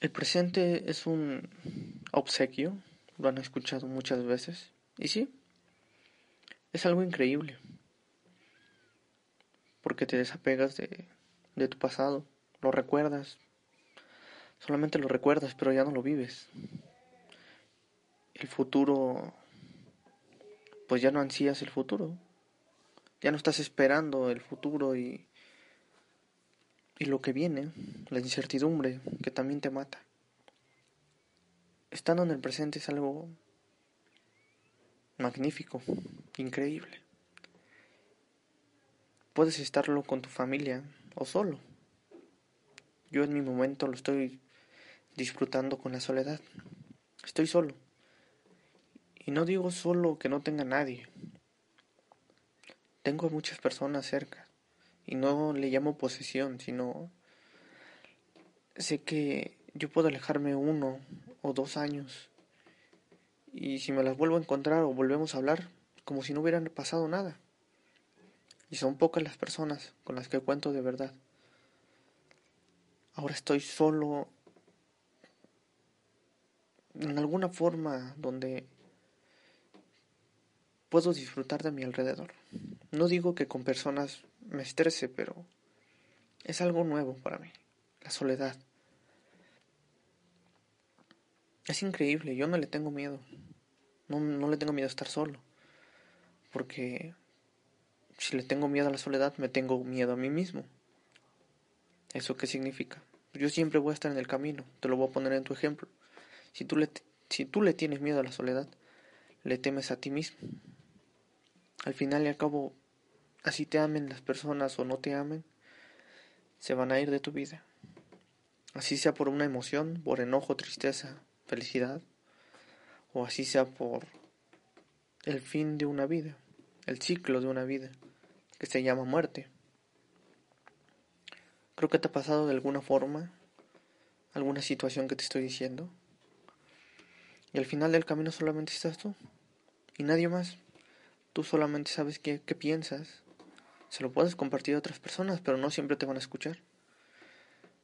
El presente es un obsequio, lo han escuchado muchas veces, y sí, es algo increíble, porque te desapegas de, de tu pasado, lo recuerdas, solamente lo recuerdas, pero ya no lo vives. El futuro, pues ya no ansías el futuro, ya no estás esperando el futuro y y lo que viene, la incertidumbre que también te mata. Estando en el presente es algo magnífico, increíble. Puedes estarlo con tu familia o solo. Yo en mi momento lo estoy disfrutando con la soledad. Estoy solo. Y no digo solo que no tenga nadie. Tengo muchas personas cerca. Y no le llamo posesión, sino sé que yo puedo alejarme uno o dos años. Y si me las vuelvo a encontrar o volvemos a hablar, como si no hubieran pasado nada. Y son pocas las personas con las que cuento de verdad. Ahora estoy solo en alguna forma donde puedo disfrutar de mi alrededor. No digo que con personas me estrese, pero es algo nuevo para mí, la soledad. Es increíble, yo no le tengo miedo. No, no le tengo miedo a estar solo. Porque si le tengo miedo a la soledad, me tengo miedo a mí mismo. ¿Eso qué significa? Yo siempre voy a estar en el camino. Te lo voy a poner en tu ejemplo. Si tú le, si tú le tienes miedo a la soledad, le temes a ti mismo. Al final y al cabo, así te amen las personas o no te amen, se van a ir de tu vida. Así sea por una emoción, por enojo, tristeza, felicidad, o así sea por el fin de una vida, el ciclo de una vida, que se llama muerte. Creo que te ha pasado de alguna forma alguna situación que te estoy diciendo. Y al final del camino solamente estás tú y nadie más. Tú solamente sabes qué, qué piensas, se lo puedes compartir a otras personas, pero no siempre te van a escuchar.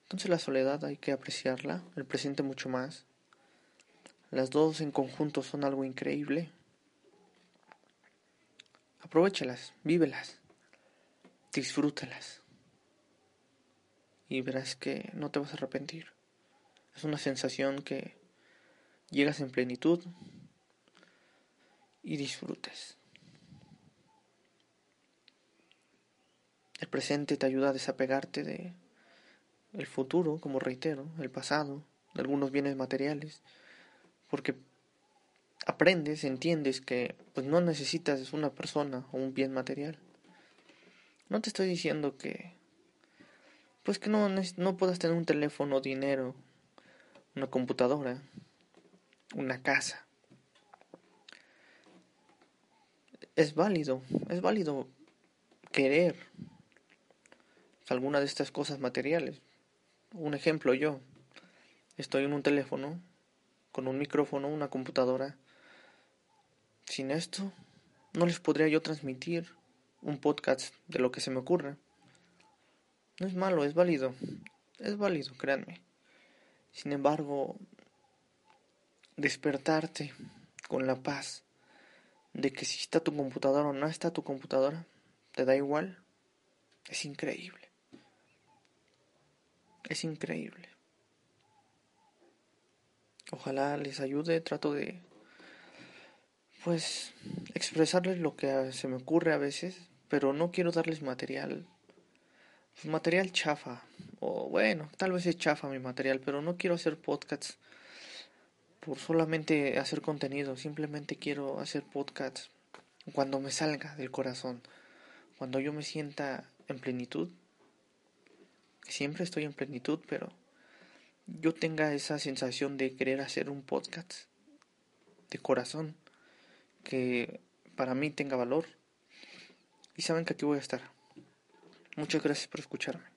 Entonces la soledad hay que apreciarla, el presente mucho más. Las dos en conjunto son algo increíble. Aprovechalas, vívelas, disfrútalas. Y verás que no te vas a arrepentir. Es una sensación que llegas en plenitud y disfrutes. El presente te ayuda a desapegarte de el futuro, como reitero, el pasado, de algunos bienes materiales, porque aprendes, entiendes que pues no necesitas una persona o un bien material. No te estoy diciendo que pues que no, no puedas tener un teléfono, dinero, una computadora, una casa. Es válido, es válido querer alguna de estas cosas materiales. Un ejemplo yo, estoy en un teléfono, con un micrófono, una computadora. Sin esto, no les podría yo transmitir un podcast de lo que se me ocurra. No es malo, es válido. Es válido, créanme. Sin embargo, despertarte con la paz de que si está tu computadora o no está tu computadora, te da igual, es increíble. Es increíble. Ojalá les ayude, trato de pues expresarles lo que se me ocurre a veces, pero no quiero darles material pues, material chafa o bueno, tal vez es chafa mi material, pero no quiero hacer podcasts por solamente hacer contenido, simplemente quiero hacer podcasts cuando me salga del corazón, cuando yo me sienta en plenitud siempre estoy en plenitud, pero yo tenga esa sensación de querer hacer un podcast de corazón que para mí tenga valor. Y saben que aquí voy a estar. Muchas gracias por escucharme.